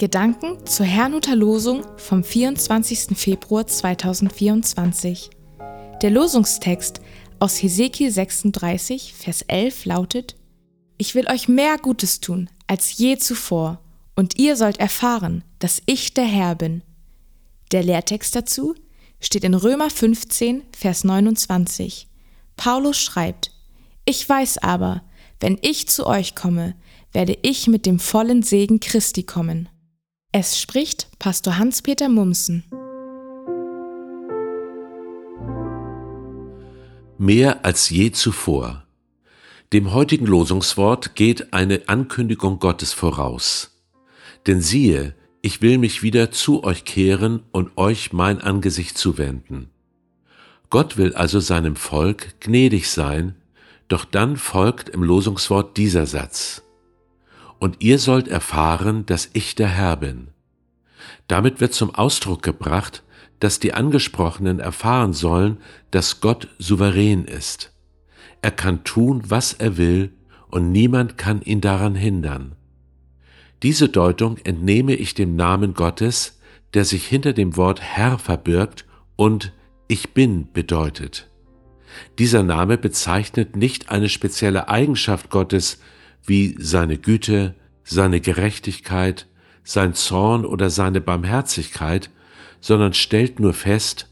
Gedanken zur Herrnhuter Losung vom 24. Februar 2024. Der Losungstext aus Hesekiel 36, Vers 11 lautet: Ich will euch mehr Gutes tun als je zuvor, und ihr sollt erfahren, dass ich der Herr bin. Der Lehrtext dazu steht in Römer 15, Vers 29. Paulus schreibt: Ich weiß aber, wenn ich zu euch komme, werde ich mit dem vollen Segen Christi kommen. Es spricht Pastor Hans-Peter Mumsen. Mehr als je zuvor. Dem heutigen Losungswort geht eine Ankündigung Gottes voraus. Denn siehe, ich will mich wieder zu euch kehren und euch mein Angesicht zuwenden. Gott will also seinem Volk gnädig sein, doch dann folgt im Losungswort dieser Satz und ihr sollt erfahren, dass ich der Herr bin. Damit wird zum Ausdruck gebracht, dass die Angesprochenen erfahren sollen, dass Gott souverän ist. Er kann tun, was er will, und niemand kann ihn daran hindern. Diese Deutung entnehme ich dem Namen Gottes, der sich hinter dem Wort Herr verbirgt und Ich bin bedeutet. Dieser Name bezeichnet nicht eine spezielle Eigenschaft Gottes, wie seine Güte, seine Gerechtigkeit, sein Zorn oder seine Barmherzigkeit, sondern stellt nur fest,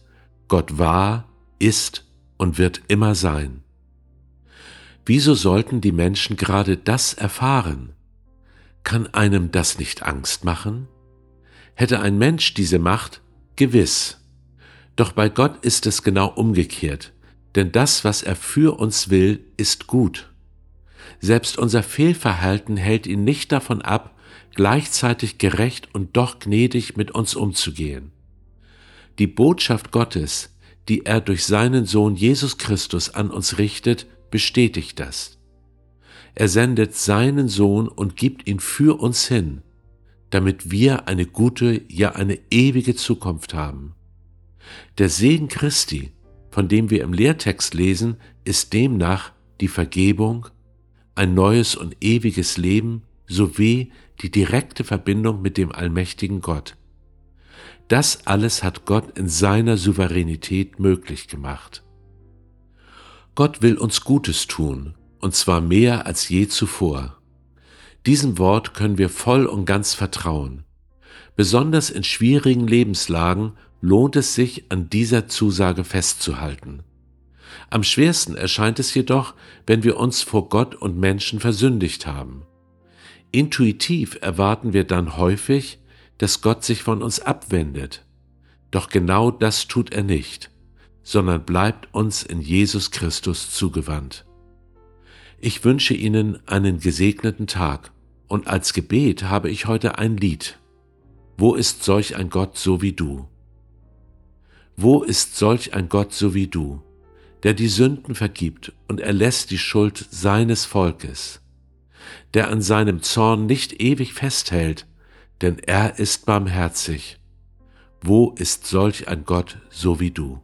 Gott war, ist und wird immer sein. Wieso sollten die Menschen gerade das erfahren? Kann einem das nicht Angst machen? Hätte ein Mensch diese Macht? Gewiss. Doch bei Gott ist es genau umgekehrt, denn das, was er für uns will, ist gut. Selbst unser Fehlverhalten hält ihn nicht davon ab, gleichzeitig gerecht und doch gnädig mit uns umzugehen. Die Botschaft Gottes, die er durch seinen Sohn Jesus Christus an uns richtet, bestätigt das. Er sendet seinen Sohn und gibt ihn für uns hin, damit wir eine gute, ja eine ewige Zukunft haben. Der Segen Christi, von dem wir im Lehrtext lesen, ist demnach die Vergebung, ein neues und ewiges Leben sowie die direkte Verbindung mit dem allmächtigen Gott. Das alles hat Gott in seiner Souveränität möglich gemacht. Gott will uns Gutes tun, und zwar mehr als je zuvor. Diesem Wort können wir voll und ganz vertrauen. Besonders in schwierigen Lebenslagen lohnt es sich, an dieser Zusage festzuhalten. Am schwersten erscheint es jedoch, wenn wir uns vor Gott und Menschen versündigt haben. Intuitiv erwarten wir dann häufig, dass Gott sich von uns abwendet. Doch genau das tut er nicht, sondern bleibt uns in Jesus Christus zugewandt. Ich wünsche Ihnen einen gesegneten Tag und als Gebet habe ich heute ein Lied. Wo ist solch ein Gott so wie du? Wo ist solch ein Gott so wie du? Der die Sünden vergibt und erlässt die Schuld seines Volkes, der an seinem Zorn nicht ewig festhält, denn er ist barmherzig. Wo ist solch ein Gott so wie du?